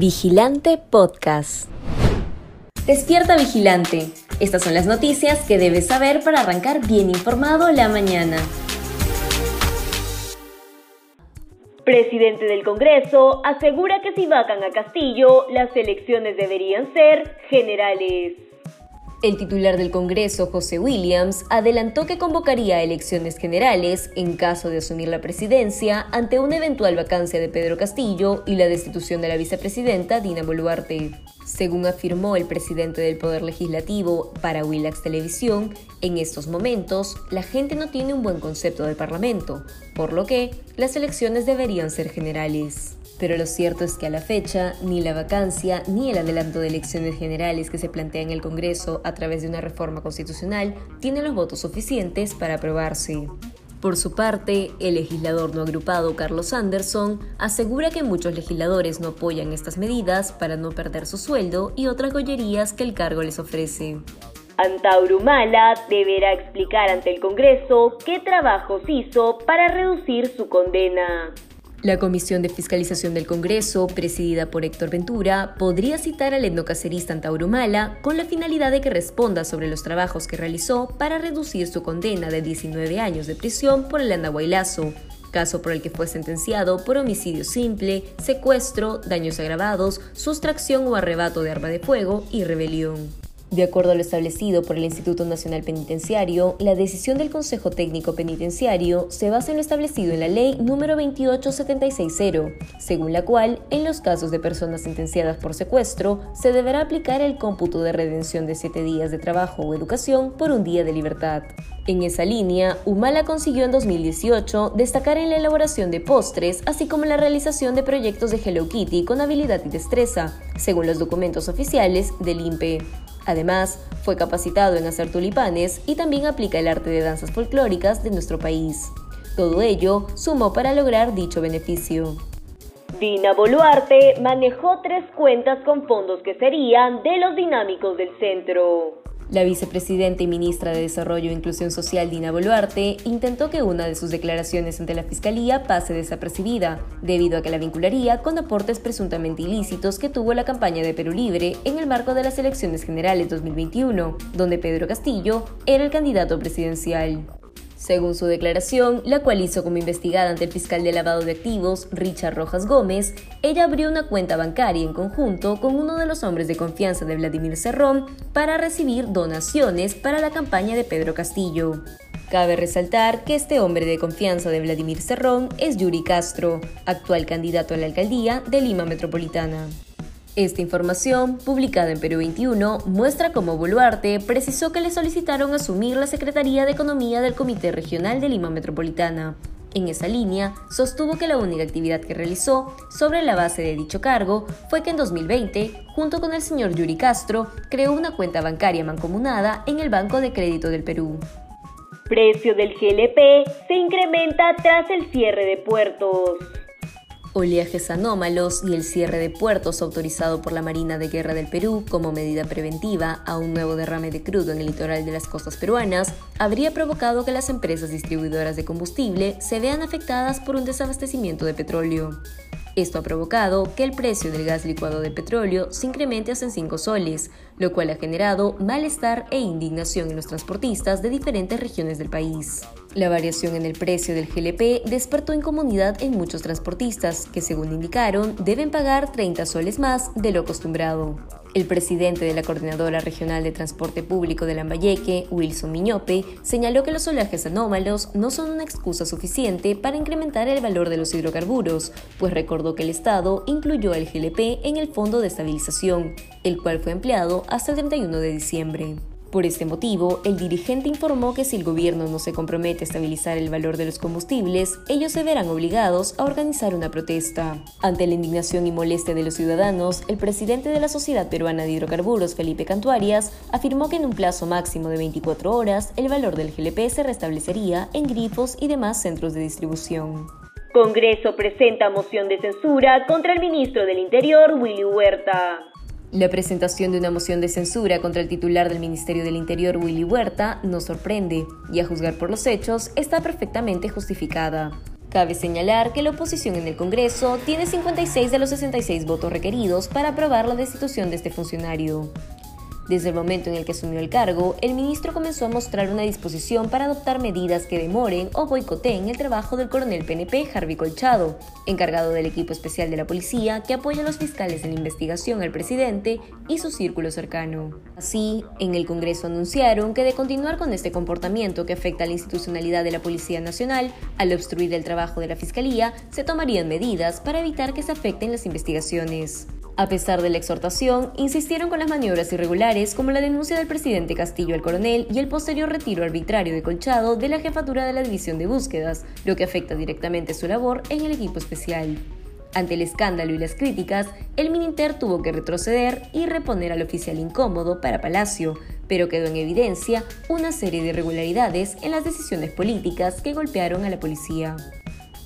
Vigilante Podcast. Despierta Vigilante. Estas son las noticias que debes saber para arrancar bien informado la mañana. Presidente del Congreso asegura que si vacan a Castillo, las elecciones deberían ser generales. El titular del Congreso, José Williams, adelantó que convocaría elecciones generales en caso de asumir la presidencia ante una eventual vacancia de Pedro Castillo y la destitución de la vicepresidenta Dina Boluarte. Según afirmó el presidente del Poder Legislativo para Willax Televisión, en estos momentos la gente no tiene un buen concepto del Parlamento, por lo que las elecciones deberían ser generales. Pero lo cierto es que a la fecha, ni la vacancia ni el adelanto de elecciones generales que se plantea en el Congreso a través de una reforma constitucional tienen los votos suficientes para aprobarse. Por su parte, el legislador no agrupado Carlos Anderson asegura que muchos legisladores no apoyan estas medidas para no perder su sueldo y otras gollerías que el cargo les ofrece. Antaurumala deberá explicar ante el Congreso qué trabajos hizo para reducir su condena. La Comisión de Fiscalización del Congreso, presidida por Héctor Ventura, podría citar al etnocacerista Antaurumala con la finalidad de que responda sobre los trabajos que realizó para reducir su condena de 19 años de prisión por el andahuaylazo, caso por el que fue sentenciado por homicidio simple, secuestro, daños agravados, sustracción o arrebato de arma de fuego y rebelión. De acuerdo a lo establecido por el Instituto Nacional Penitenciario, la decisión del Consejo Técnico Penitenciario se basa en lo establecido en la Ley número 28760, según la cual, en los casos de personas sentenciadas por secuestro, se deberá aplicar el cómputo de redención de siete días de trabajo o educación por un día de libertad. En esa línea, Humala consiguió en 2018 destacar en la elaboración de postres, así como en la realización de proyectos de Hello Kitty con habilidad y destreza, según los documentos oficiales del INPE. Además, fue capacitado en hacer tulipanes y también aplica el arte de danzas folclóricas de nuestro país. Todo ello sumó para lograr dicho beneficio. Dina Boluarte manejó tres cuentas con fondos que serían de los dinámicos del centro. La vicepresidenta y ministra de Desarrollo e Inclusión Social, Dina Boluarte, intentó que una de sus declaraciones ante la Fiscalía pase desapercibida, debido a que la vincularía con aportes presuntamente ilícitos que tuvo la campaña de Perú Libre en el marco de las elecciones generales 2021, donde Pedro Castillo era el candidato presidencial. Según su declaración, la cual hizo como investigada ante el fiscal de lavado de activos, Richard Rojas Gómez, ella abrió una cuenta bancaria en conjunto con uno de los hombres de confianza de Vladimir Cerrón para recibir donaciones para la campaña de Pedro Castillo. Cabe resaltar que este hombre de confianza de Vladimir Cerrón es Yuri Castro, actual candidato a la alcaldía de Lima Metropolitana. Esta información, publicada en Perú 21, muestra cómo Boluarte precisó que le solicitaron asumir la Secretaría de Economía del Comité Regional de Lima Metropolitana. En esa línea, sostuvo que la única actividad que realizó sobre la base de dicho cargo fue que en 2020, junto con el señor Yuri Castro, creó una cuenta bancaria mancomunada en el Banco de Crédito del Perú. Precio del GLP se incrementa tras el cierre de puertos. Oleajes anómalos y el cierre de puertos autorizado por la Marina de Guerra del Perú como medida preventiva a un nuevo derrame de crudo en el litoral de las costas peruanas habría provocado que las empresas distribuidoras de combustible se vean afectadas por un desabastecimiento de petróleo. Esto ha provocado que el precio del gas licuado de petróleo se incremente hasta en 5 soles, lo cual ha generado malestar e indignación en los transportistas de diferentes regiones del país. La variación en el precio del GLP despertó incomodidad en muchos transportistas, que según indicaron deben pagar 30 soles más de lo acostumbrado. El presidente de la Coordinadora Regional de Transporte Público de Lambayeque, Wilson Miñope, señaló que los oleajes anómalos no son una excusa suficiente para incrementar el valor de los hidrocarburos, pues recordó que el Estado incluyó el GLP en el Fondo de Estabilización, el cual fue empleado hasta el 31 de diciembre. Por este motivo, el dirigente informó que si el gobierno no se compromete a estabilizar el valor de los combustibles, ellos se verán obligados a organizar una protesta. Ante la indignación y molestia de los ciudadanos, el presidente de la Sociedad Peruana de Hidrocarburos, Felipe Cantuarias, afirmó que en un plazo máximo de 24 horas, el valor del GLP se restablecería en grifos y demás centros de distribución. Congreso presenta moción de censura contra el ministro del Interior, Willy Huerta. La presentación de una moción de censura contra el titular del Ministerio del Interior, Willy Huerta, no sorprende y a juzgar por los hechos está perfectamente justificada. Cabe señalar que la oposición en el Congreso tiene 56 de los 66 votos requeridos para aprobar la destitución de este funcionario. Desde el momento en el que asumió el cargo, el ministro comenzó a mostrar una disposición para adoptar medidas que demoren o boicoteen el trabajo del coronel PNP Harvey Colchado, encargado del equipo especial de la policía que apoya a los fiscales en la investigación al presidente y su círculo cercano. Así, en el Congreso anunciaron que de continuar con este comportamiento que afecta a la institucionalidad de la Policía Nacional, al obstruir el trabajo de la Fiscalía, se tomarían medidas para evitar que se afecten las investigaciones. A pesar de la exhortación, insistieron con las maniobras irregulares como la denuncia del presidente Castillo al coronel y el posterior retiro arbitrario de Colchado de la jefatura de la División de Búsquedas, lo que afecta directamente su labor en el equipo especial. Ante el escándalo y las críticas, el Mininter tuvo que retroceder y reponer al oficial incómodo para Palacio, pero quedó en evidencia una serie de irregularidades en las decisiones políticas que golpearon a la policía.